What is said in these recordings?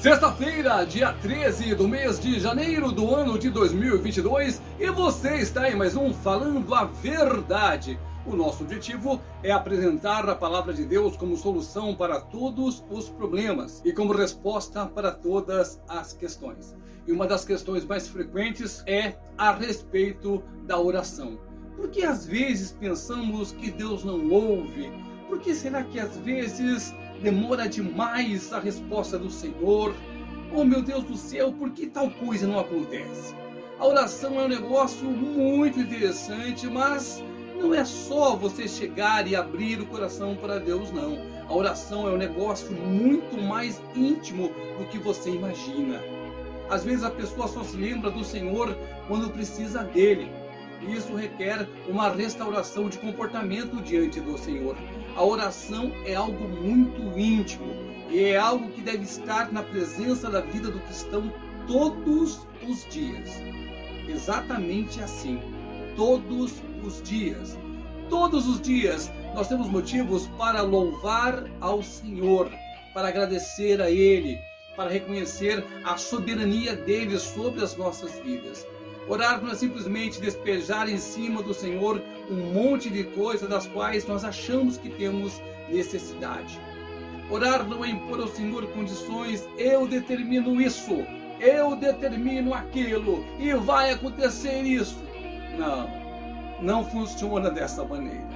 Sexta-feira, dia 13 do mês de janeiro do ano de 2022, e você está em mais um Falando a Verdade. O nosso objetivo é apresentar a palavra de Deus como solução para todos os problemas e como resposta para todas as questões. E uma das questões mais frequentes é a respeito da oração. Por que às vezes pensamos que Deus não ouve? Por que será que às vezes demora demais a resposta do Senhor. Oh meu Deus do céu, por que tal coisa não acontece? A oração é um negócio muito interessante, mas não é só você chegar e abrir o coração para Deus, não. A oração é um negócio muito mais íntimo do que você imagina. Às vezes a pessoa só se lembra do Senhor quando precisa dele. Isso requer uma restauração de comportamento diante do Senhor. A oração é algo muito íntimo e é algo que deve estar na presença da vida do cristão todos os dias. Exatamente assim, todos os dias. Todos os dias nós temos motivos para louvar ao Senhor, para agradecer a Ele, para reconhecer a soberania dele sobre as nossas vidas. Orar não é simplesmente despejar em cima do Senhor um monte de coisas das quais nós achamos que temos necessidade. Orar não é impor ao Senhor condições, eu determino isso, eu determino aquilo e vai acontecer isso. Não, não funciona dessa maneira.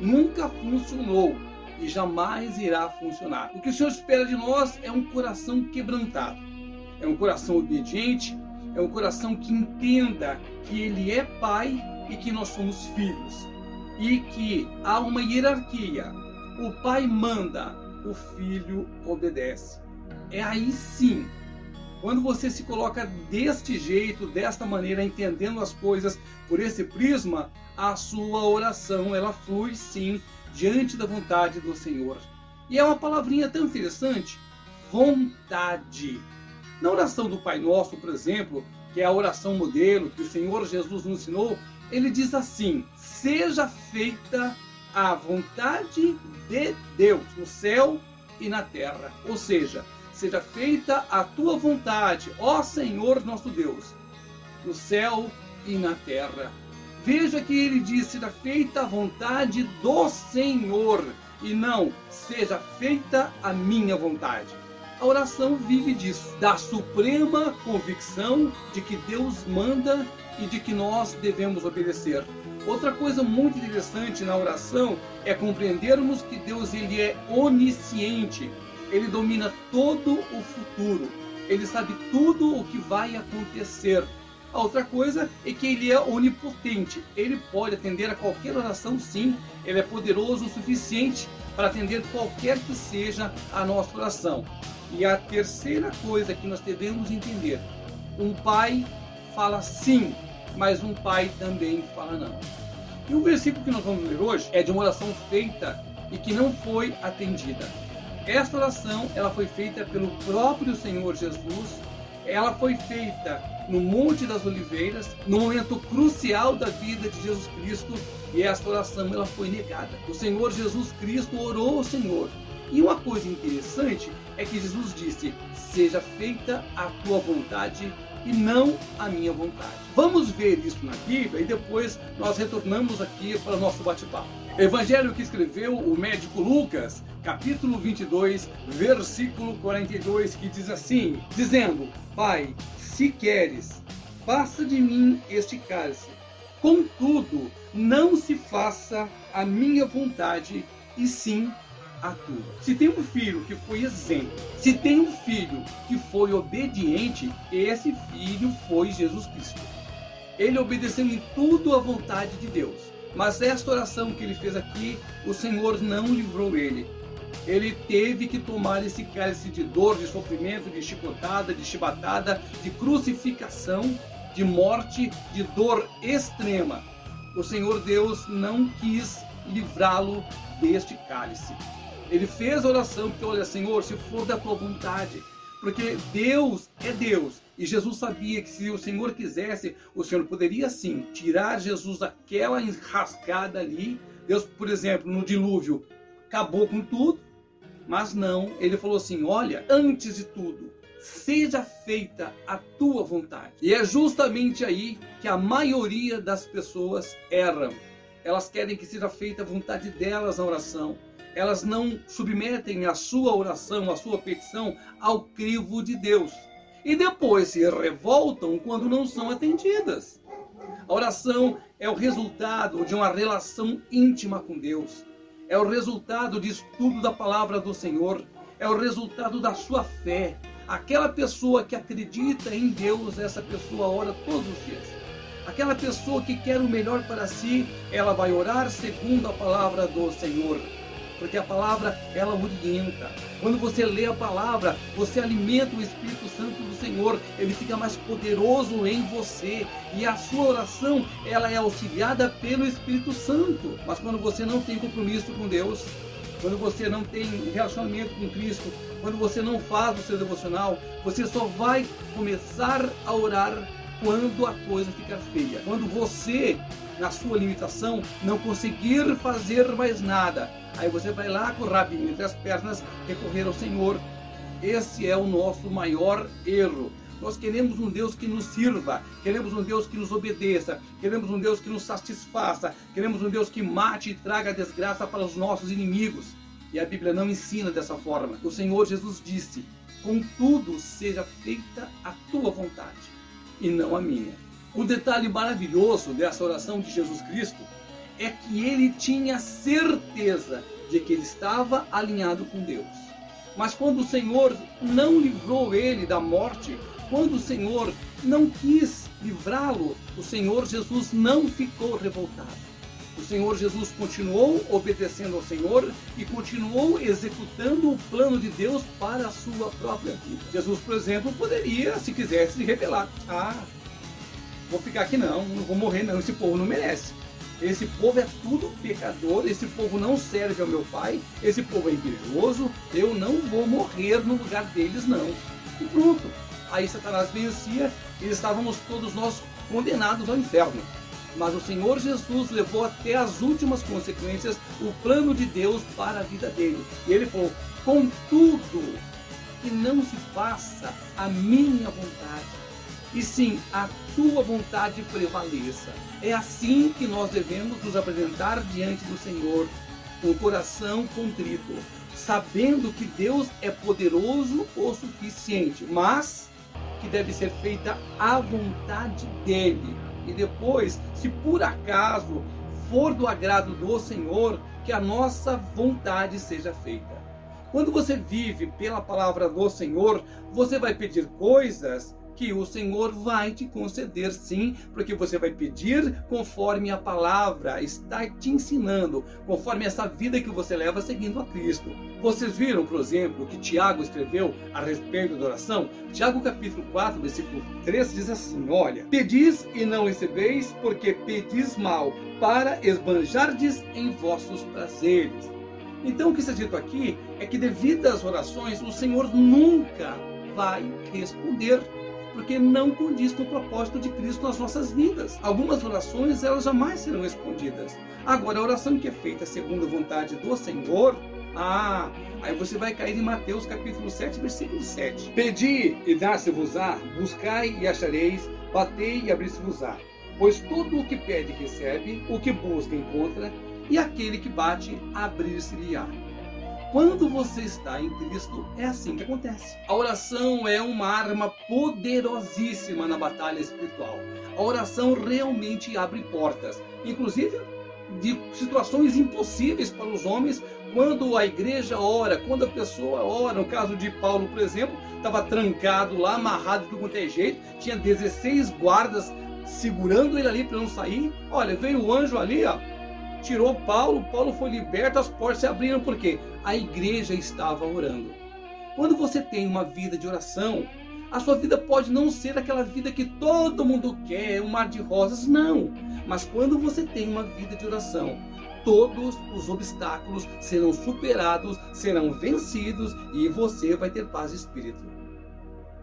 Nunca funcionou e jamais irá funcionar. O que o Senhor espera de nós é um coração quebrantado, é um coração obediente, é um coração que entenda que Ele é Pai e que nós somos filhos. E que há uma hierarquia. O Pai manda, o Filho obedece. É aí sim. Quando você se coloca deste jeito, desta maneira, entendendo as coisas por esse prisma, a sua oração ela flui sim diante da vontade do Senhor. E é uma palavrinha tão interessante, vontade. Na oração do Pai Nosso, por exemplo, que é a oração modelo que o Senhor Jesus nos ensinou, ele diz assim: Seja feita a vontade de Deus no céu e na terra. Ou seja, seja feita a tua vontade, ó Senhor nosso Deus, no céu e na terra. Veja que ele diz: seja feita a vontade do Senhor e não seja feita a minha vontade. A oração vive disso, da suprema convicção de que Deus manda e de que nós devemos obedecer. Outra coisa muito interessante na oração é compreendermos que Deus ele é onisciente. Ele domina todo o futuro. Ele sabe tudo o que vai acontecer. A outra coisa é que ele é onipotente. Ele pode atender a qualquer oração, sim. Ele é poderoso o suficiente para atender qualquer que seja a nossa oração. E a terceira coisa que nós devemos entender: um pai fala sim, mas um pai também fala não. E o versículo que nós vamos ler hoje é de uma oração feita e que não foi atendida. Esta oração ela foi feita pelo próprio Senhor Jesus. Ela foi feita no Monte das Oliveiras, no momento crucial da vida de Jesus Cristo, e esta oração ela foi negada. O Senhor Jesus Cristo orou ao Senhor e uma coisa interessante é que Jesus disse: Seja feita a tua vontade e não a minha vontade. Vamos ver isso na Bíblia e depois nós retornamos aqui para o nosso bate-papo. Evangelho que escreveu o médico Lucas, capítulo 22, versículo 42, que diz assim: Dizendo, Pai, se queres, faça de mim este cálice. Contudo, não se faça a minha vontade, e sim atua. Se tem um filho que foi exemplo, se tem um filho que foi obediente, esse filho foi Jesus Cristo. Ele obedeceu em tudo à vontade de Deus. Mas esta oração que ele fez aqui, o Senhor não livrou ele. Ele teve que tomar esse cálice de dor, de sofrimento, de chicotada, de chibatada, de crucificação, de morte, de dor extrema. O Senhor Deus não quis livrá-lo deste cálice. Ele fez a oração porque, olha, Senhor, se for da tua vontade, porque Deus é Deus. E Jesus sabia que se o Senhor quisesse, o Senhor poderia sim tirar Jesus daquela enrascada ali. Deus, por exemplo, no dilúvio, acabou com tudo. Mas não, ele falou assim: olha, antes de tudo, seja feita a tua vontade. E é justamente aí que a maioria das pessoas erram. Elas querem que seja feita a vontade delas na oração. Elas não submetem a sua oração, a sua petição ao crivo de Deus. E depois se revoltam quando não são atendidas. A oração é o resultado de uma relação íntima com Deus. É o resultado de estudo da palavra do Senhor. É o resultado da sua fé. Aquela pessoa que acredita em Deus, essa pessoa ora todos os dias. Aquela pessoa que quer o melhor para si, ela vai orar segundo a palavra do Senhor. Porque a palavra, ela orienta. Quando você lê a palavra, você alimenta o Espírito Santo do Senhor. Ele fica mais poderoso em você. E a sua oração, ela é auxiliada pelo Espírito Santo. Mas quando você não tem compromisso com Deus, quando você não tem relacionamento com Cristo, quando você não faz o seu devocional, você só vai começar a orar quando a coisa ficar feia. Quando você, na sua limitação, não conseguir fazer mais nada. Aí você vai lá com o rabinho entre as pernas recorrer ao Senhor. Esse é o nosso maior erro. Nós queremos um Deus que nos sirva, queremos um Deus que nos obedeça, queremos um Deus que nos satisfaça, queremos um Deus que mate e traga desgraça para os nossos inimigos. E a Bíblia não ensina dessa forma. O Senhor Jesus disse: Contudo, seja feita a tua vontade e não a minha. O detalhe maravilhoso dessa oração de Jesus Cristo é que ele tinha certeza de que ele estava alinhado com Deus. Mas quando o Senhor não livrou ele da morte, quando o Senhor não quis livrá-lo, o Senhor Jesus não ficou revoltado. O Senhor Jesus continuou obedecendo ao Senhor e continuou executando o plano de Deus para a sua própria vida. Jesus, por exemplo, poderia, se quisesse, se revelar. Ah, vou ficar aqui não, não vou morrer não, esse povo não merece. Esse povo é tudo pecador, esse povo não serve ao meu pai, esse povo é invejoso, eu não vou morrer no lugar deles não. E pronto, aí Satanás vencia e estávamos todos nós condenados ao inferno. Mas o Senhor Jesus levou até as últimas consequências o plano de Deus para a vida dele. E ele falou: contudo, que não se faça a minha vontade, e sim a tua vontade prevaleça. É assim que nós devemos nos apresentar diante do Senhor, com o coração contrito, sabendo que Deus é poderoso o suficiente, mas que deve ser feita à vontade dele. E depois, se por acaso for do agrado do Senhor, que a nossa vontade seja feita. Quando você vive pela palavra do Senhor, você vai pedir coisas que o Senhor vai te conceder sim, porque você vai pedir conforme a palavra está te ensinando, conforme essa vida que você leva seguindo a Cristo. Vocês viram, por exemplo, que Tiago escreveu a respeito da oração? Tiago capítulo 4, versículo 3 diz assim: Olha, pedis e não recebeis, porque pedis mal, para esbanjardes em vossos prazeres. Então o que está dito aqui é que devido às orações, o Senhor nunca vai responder porque não condiz com o propósito de Cristo nas nossas vidas. Algumas orações elas jamais serão respondidas. Agora, a oração que é feita segundo a vontade do Senhor, ah, aí você vai cair em Mateus capítulo 7, versículo 7. Pedi e dar-se-vos-á, buscai e achareis, batei e abrir-se-vos-á. Pois todo o que pede recebe, o que busca encontra, e aquele que bate abrir-se-lhe-á. Quando você está em Cristo, é assim que acontece. A oração é uma arma poderosíssima na batalha espiritual. A oração realmente abre portas, inclusive de situações impossíveis para os homens quando a igreja ora, quando a pessoa ora. No caso de Paulo, por exemplo, estava trancado lá, amarrado de qualquer jeito, tinha 16 guardas segurando ele ali para não sair. Olha, veio o anjo ali, ó, tirou Paulo, Paulo foi liberto, as portas se abriram porque a igreja estava orando. Quando você tem uma vida de oração, a sua vida pode não ser aquela vida que todo mundo quer, um mar de rosas, não. Mas quando você tem uma vida de oração, todos os obstáculos serão superados, serão vencidos e você vai ter paz de espírito.